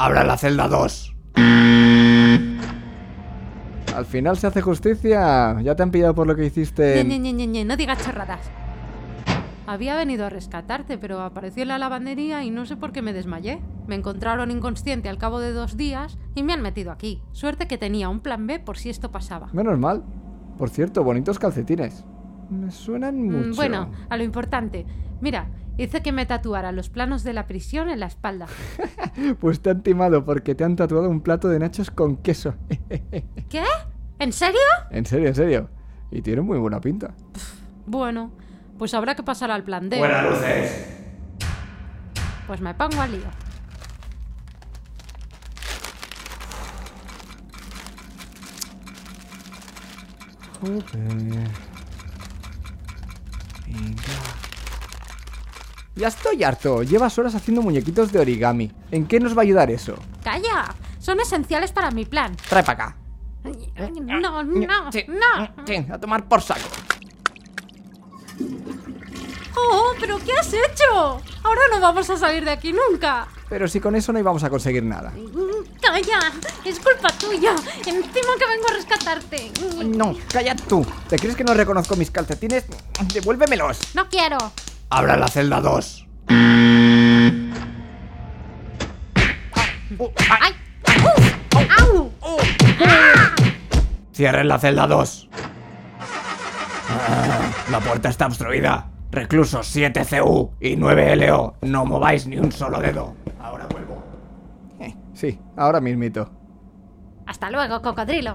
Abra la celda 2. Al final se hace justicia. Ya te han pillado por lo que hiciste. Ñe, Ñe, Ñe, Ñe, no digas chorradas. Había venido a rescatarte, pero apareció en la lavandería y no sé por qué me desmayé. Me encontraron inconsciente al cabo de dos días y me han metido aquí. Suerte que tenía un plan B por si esto pasaba. Menos mal. Por cierto, bonitos calcetines. Me suenan Mm, mucho. Bueno, a lo importante. Mira, hice que me tatuara los planos de la prisión en la espalda. Pues te han timado porque te han tatuado un plato de nachos con queso. ¿Qué? ¿En serio? en serio, en serio. Y tiene muy buena pinta. Bueno, pues habrá que pasar al plan D. Buenas luces. Pues me pongo al lío. Ya estoy harto. Llevas horas haciendo muñequitos de origami. ¿En qué nos va a ayudar eso? ¡Calla! Son esenciales para mi plan. Trae para acá. No, no, Sí, no. sí, a tomar por saco. ¡Oh, pero qué has hecho! Ahora no vamos a salir de aquí nunca. Pero si con eso no íbamos a conseguir nada. ¡Calla! Es culpa tuya. Encima que vengo a rescatarte. No, calla tú. ¿Te crees que no reconozco mis calcetines? Devuélvemelos. No quiero. Abra la celda 2. ¡Ay! ¡Uh! ¡Au! Cierren la celda 2. Ah, la puerta está obstruida. Reclusos 7CU y 9LO. No mováis ni un solo dedo. Ahora vuelvo. sí, ahora mismito. Hasta luego, cocodrilo.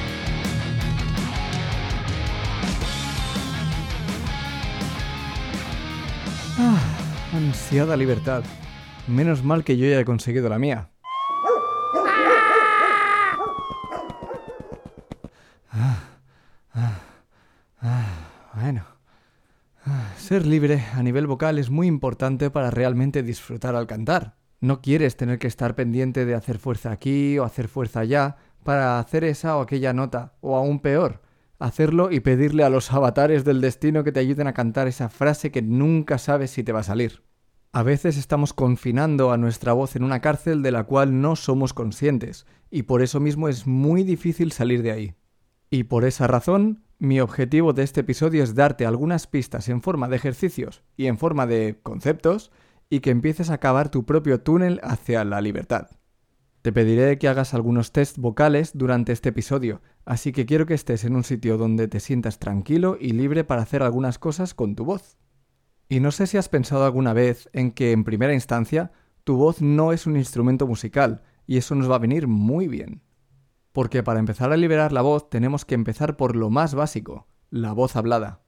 Ansiada libertad. Menos mal que yo ya he conseguido la mía. Bueno. Ser libre a nivel vocal es muy importante para realmente disfrutar al cantar. No quieres tener que estar pendiente de hacer fuerza aquí o hacer fuerza allá para hacer esa o aquella nota, o aún peor, hacerlo y pedirle a los avatares del destino que te ayuden a cantar esa frase que nunca sabes si te va a salir. A veces estamos confinando a nuestra voz en una cárcel de la cual no somos conscientes, y por eso mismo es muy difícil salir de ahí. Y por esa razón, mi objetivo de este episodio es darte algunas pistas en forma de ejercicios y en forma de conceptos y que empieces a cavar tu propio túnel hacia la libertad. Te pediré que hagas algunos test vocales durante este episodio, así que quiero que estés en un sitio donde te sientas tranquilo y libre para hacer algunas cosas con tu voz. Y no sé si has pensado alguna vez en que en primera instancia tu voz no es un instrumento musical, y eso nos va a venir muy bien. Porque para empezar a liberar la voz tenemos que empezar por lo más básico, la voz hablada.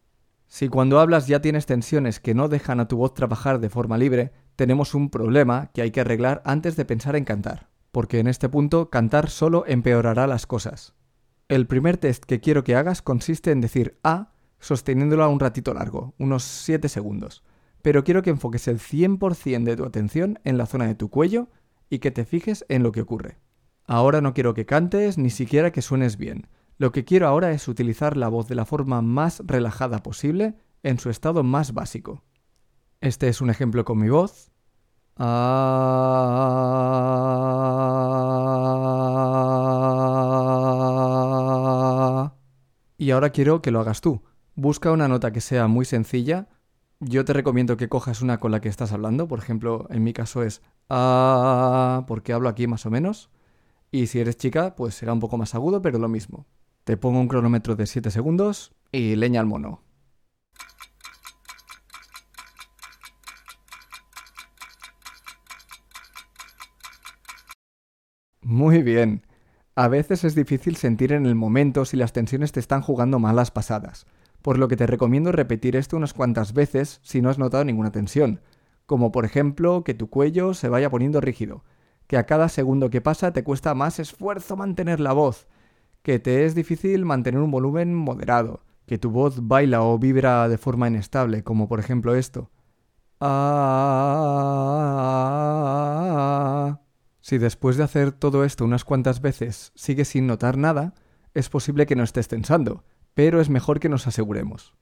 Si cuando hablas ya tienes tensiones que no dejan a tu voz trabajar de forma libre, tenemos un problema que hay que arreglar antes de pensar en cantar, porque en este punto cantar solo empeorará las cosas. El primer test que quiero que hagas consiste en decir A sosteniéndolo a un ratito largo, unos 7 segundos, pero quiero que enfoques el 100% de tu atención en la zona de tu cuello y que te fijes en lo que ocurre. Ahora no quiero que cantes ni siquiera que suenes bien. Lo que quiero ahora es utilizar la voz de la forma más relajada posible en su estado más básico. Este es un ejemplo con mi voz. Ah. Y ahora quiero que lo hagas tú. Busca una nota que sea muy sencilla. Yo te recomiendo que cojas una con la que estás hablando. Por ejemplo, en mi caso es ah, porque hablo aquí más o menos. Y si eres chica, pues será un poco más agudo, pero lo mismo. Te pongo un cronómetro de 7 segundos y leña al mono. Muy bien. A veces es difícil sentir en el momento si las tensiones te están jugando malas pasadas, por lo que te recomiendo repetir esto unas cuantas veces si no has notado ninguna tensión, como por ejemplo que tu cuello se vaya poniendo rígido, que a cada segundo que pasa te cuesta más esfuerzo mantener la voz, que te es difícil mantener un volumen moderado, que tu voz baila o vibra de forma inestable, como por ejemplo esto. Ah. Si después de hacer todo esto unas cuantas veces sigues sin notar nada, es posible que no estés tensando, pero es mejor que nos aseguremos.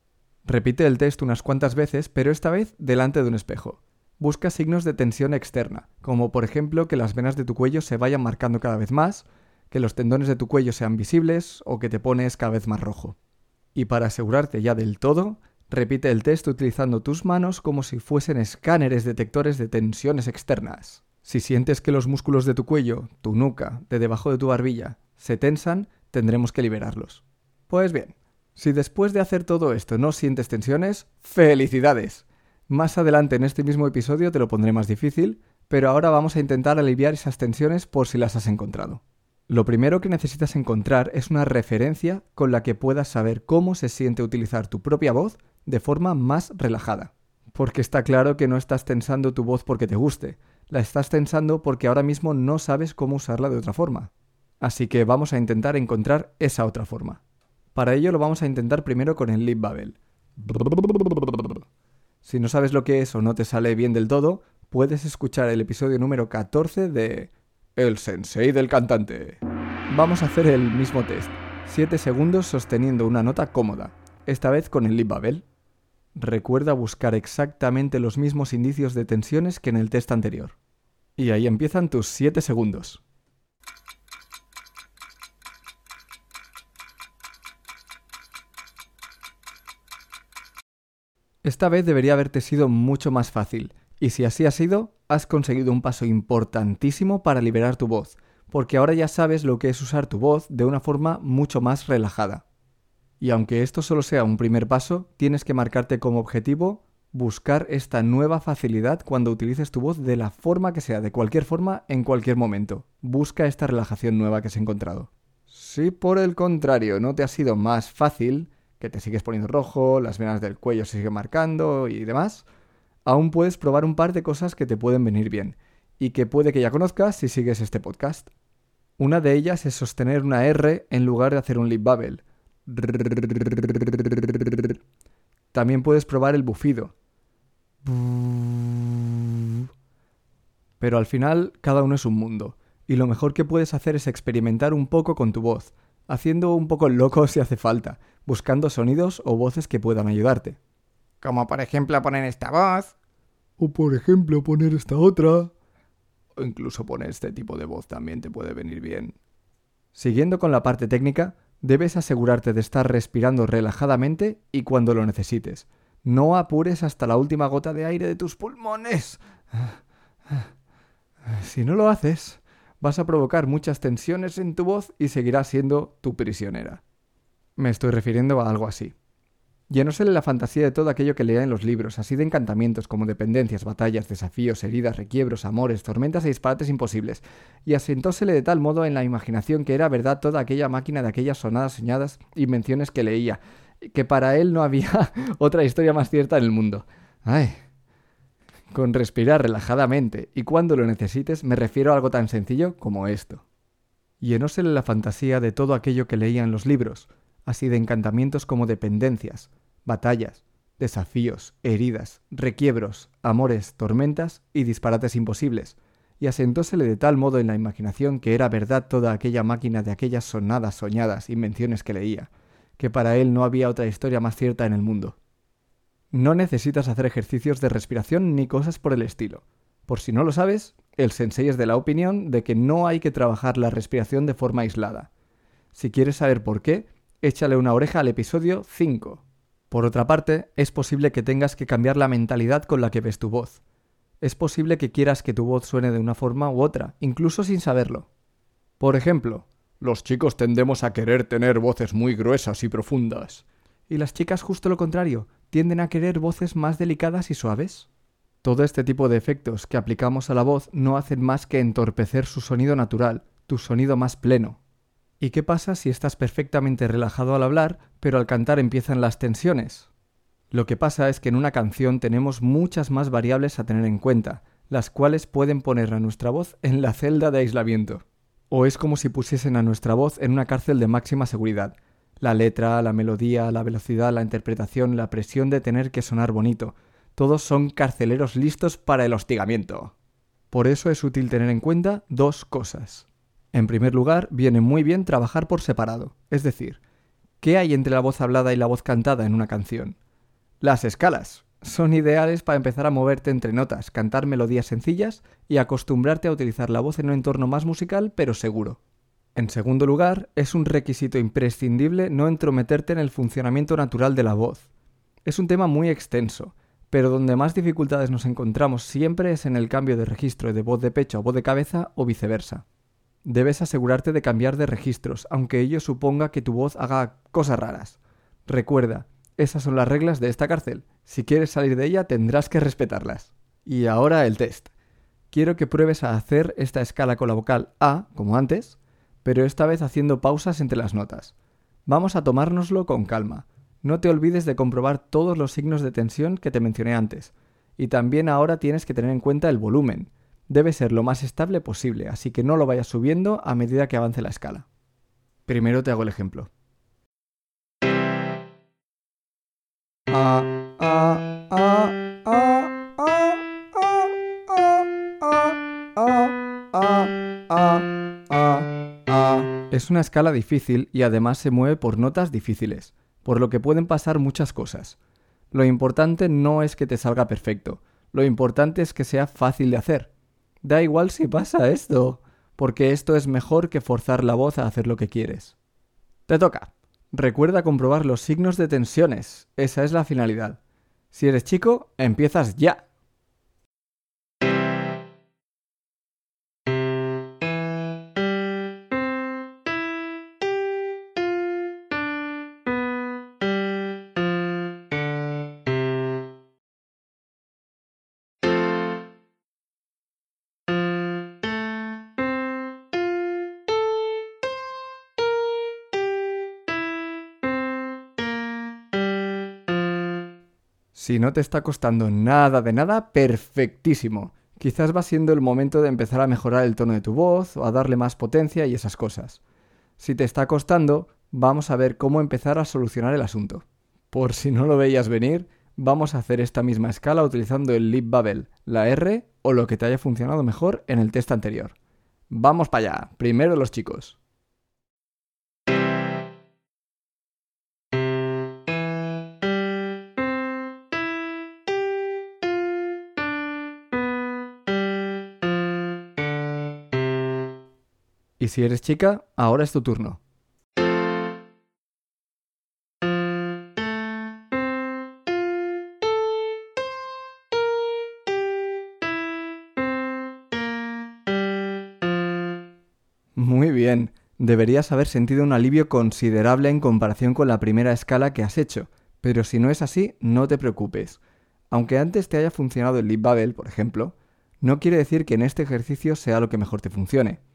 Repite el test unas cuantas veces, pero esta vez delante de un espejo. Busca signos de tensión externa, como por ejemplo que las venas de tu cuello se vayan marcando cada vez más, que los tendones de tu cuello sean visibles o que te pones cada vez más rojo. Y para asegurarte ya del todo, repite el test utilizando tus manos como si fuesen escáneres detectores de tensiones externas. Si sientes que los músculos de tu cuello, tu nuca, de debajo de tu barbilla, se tensan, tendremos que liberarlos. Pues bien, si después de hacer todo esto no sientes tensiones, ¡felicidades! Más adelante en este mismo episodio te lo pondré más difícil, pero ahora vamos a intentar aliviar esas tensiones por si las has encontrado. Lo primero que necesitas encontrar es una referencia con la que puedas saber cómo se siente utilizar tu propia voz de forma más relajada. Porque está claro que no estás tensando tu voz porque te guste, la estás tensando porque ahora mismo no sabes cómo usarla de otra forma. Así que vamos a intentar encontrar esa otra forma. Para ello lo vamos a intentar primero con el lip babel. Si no sabes lo que es o no te sale bien del todo, puedes escuchar el episodio número 14 de el sensei del cantante. Vamos a hacer el mismo test. 7 segundos sosteniendo una nota cómoda, esta vez con el lip babel. Recuerda buscar exactamente los mismos indicios de tensiones que en el test anterior. Y ahí empiezan tus 7 segundos. Esta vez debería haberte sido mucho más fácil, y si así ha sido, has conseguido un paso importantísimo para liberar tu voz, porque ahora ya sabes lo que es usar tu voz de una forma mucho más relajada. Y aunque esto solo sea un primer paso, tienes que marcarte como objetivo buscar esta nueva facilidad cuando utilices tu voz de la forma que sea, de cualquier forma, en cualquier momento. Busca esta relajación nueva que has encontrado. Si por el contrario no te ha sido más fácil, que te sigues poniendo rojo, las venas del cuello se siguen marcando y demás, aún puedes probar un par de cosas que te pueden venir bien y que puede que ya conozcas si sigues este podcast. Una de ellas es sostener una R en lugar de hacer un lip bubble. También puedes probar el bufido. Pero al final cada uno es un mundo, y lo mejor que puedes hacer es experimentar un poco con tu voz, haciendo un poco loco si hace falta, buscando sonidos o voces que puedan ayudarte. Como por ejemplo poner esta voz. O por ejemplo poner esta otra. O incluso poner este tipo de voz también te puede venir bien. Siguiendo con la parte técnica, debes asegurarte de estar respirando relajadamente y cuando lo necesites. No apures hasta la última gota de aire de tus pulmones. Si no lo haces, vas a provocar muchas tensiones en tu voz y seguirás siendo tu prisionera. Me estoy refiriendo a algo así. Llenósele la fantasía de todo aquello que lea en los libros, así de encantamientos como dependencias, batallas, desafíos, heridas, requiebros, amores, tormentas e disparates imposibles, y asentósele de tal modo en la imaginación que era verdad toda aquella máquina de aquellas sonadas soñadas invenciones que leía, que para él no había otra historia más cierta en el mundo. Ay. Con respirar relajadamente y cuando lo necesites me refiero a algo tan sencillo como esto. Llenósele la fantasía de todo aquello que leía en los libros, así de encantamientos como dependencias, batallas, desafíos, heridas, requiebros, amores, tormentas y disparates imposibles, y asentósele de tal modo en la imaginación que era verdad toda aquella máquina de aquellas sonadas soñadas invenciones que leía, que para él no había otra historia más cierta en el mundo. No necesitas hacer ejercicios de respiración ni cosas por el estilo. Por si no lo sabes, el sensei es de la opinión de que no hay que trabajar la respiración de forma aislada. Si quieres saber por qué, échale una oreja al episodio 5. Por otra parte, es posible que tengas que cambiar la mentalidad con la que ves tu voz. Es posible que quieras que tu voz suene de una forma u otra, incluso sin saberlo. Por ejemplo, los chicos tendemos a querer tener voces muy gruesas y profundas. Y las chicas justo lo contrario, tienden a querer voces más delicadas y suaves. Todo este tipo de efectos que aplicamos a la voz no hacen más que entorpecer su sonido natural, tu sonido más pleno. ¿Y qué pasa si estás perfectamente relajado al hablar, pero al cantar empiezan las tensiones? Lo que pasa es que en una canción tenemos muchas más variables a tener en cuenta, las cuales pueden poner a nuestra voz en la celda de aislamiento. O es como si pusiesen a nuestra voz en una cárcel de máxima seguridad. La letra, la melodía, la velocidad, la interpretación, la presión de tener que sonar bonito, todos son carceleros listos para el hostigamiento. Por eso es útil tener en cuenta dos cosas. En primer lugar, viene muy bien trabajar por separado, es decir, ¿qué hay entre la voz hablada y la voz cantada en una canción? Las escalas. Son ideales para empezar a moverte entre notas, cantar melodías sencillas y acostumbrarte a utilizar la voz en un entorno más musical pero seguro. En segundo lugar, es un requisito imprescindible no entrometerte en el funcionamiento natural de la voz. Es un tema muy extenso, pero donde más dificultades nos encontramos siempre es en el cambio de registro de voz de pecho a voz de cabeza o viceversa. Debes asegurarte de cambiar de registros, aunque ello suponga que tu voz haga cosas raras. Recuerda, esas son las reglas de esta cárcel. Si quieres salir de ella tendrás que respetarlas. Y ahora el test. Quiero que pruebes a hacer esta escala con la vocal A, como antes, pero esta vez haciendo pausas entre las notas. Vamos a tomárnoslo con calma. No te olvides de comprobar todos los signos de tensión que te mencioné antes. Y también ahora tienes que tener en cuenta el volumen debe ser lo más estable posible, así que no lo vayas subiendo a medida que avance la escala. Primero te hago el ejemplo. Es una escala difícil y además se mueve por notas difíciles, por lo que pueden pasar muchas cosas. Lo importante no es que te salga perfecto, lo importante es que sea fácil de hacer, Da igual si pasa esto, porque esto es mejor que forzar la voz a hacer lo que quieres. Te toca. Recuerda comprobar los signos de tensiones, esa es la finalidad. Si eres chico, empiezas ya. Si no te está costando nada de nada, perfectísimo. Quizás va siendo el momento de empezar a mejorar el tono de tu voz o a darle más potencia y esas cosas. Si te está costando, vamos a ver cómo empezar a solucionar el asunto. Por si no lo veías venir, vamos a hacer esta misma escala utilizando el lip bubble, la R o lo que te haya funcionado mejor en el test anterior. Vamos para allá, primero los chicos. Y si eres chica, ahora es tu turno. Muy bien, deberías haber sentido un alivio considerable en comparación con la primera escala que has hecho, pero si no es así, no te preocupes. Aunque antes te haya funcionado el Lip Babel, por ejemplo, no quiere decir que en este ejercicio sea lo que mejor te funcione.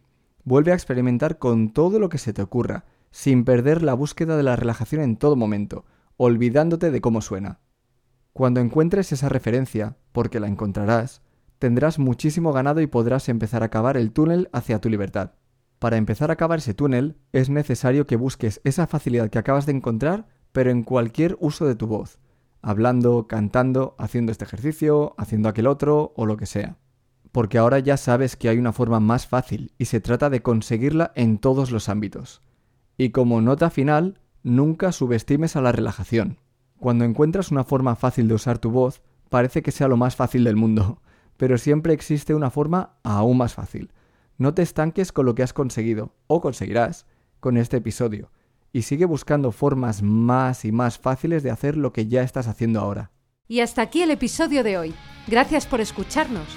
Vuelve a experimentar con todo lo que se te ocurra, sin perder la búsqueda de la relajación en todo momento, olvidándote de cómo suena. Cuando encuentres esa referencia, porque la encontrarás, tendrás muchísimo ganado y podrás empezar a cavar el túnel hacia tu libertad. Para empezar a cavar ese túnel, es necesario que busques esa facilidad que acabas de encontrar, pero en cualquier uso de tu voz, hablando, cantando, haciendo este ejercicio, haciendo aquel otro o lo que sea porque ahora ya sabes que hay una forma más fácil y se trata de conseguirla en todos los ámbitos. Y como nota final, nunca subestimes a la relajación. Cuando encuentras una forma fácil de usar tu voz, parece que sea lo más fácil del mundo, pero siempre existe una forma aún más fácil. No te estanques con lo que has conseguido, o conseguirás, con este episodio, y sigue buscando formas más y más fáciles de hacer lo que ya estás haciendo ahora. Y hasta aquí el episodio de hoy. Gracias por escucharnos.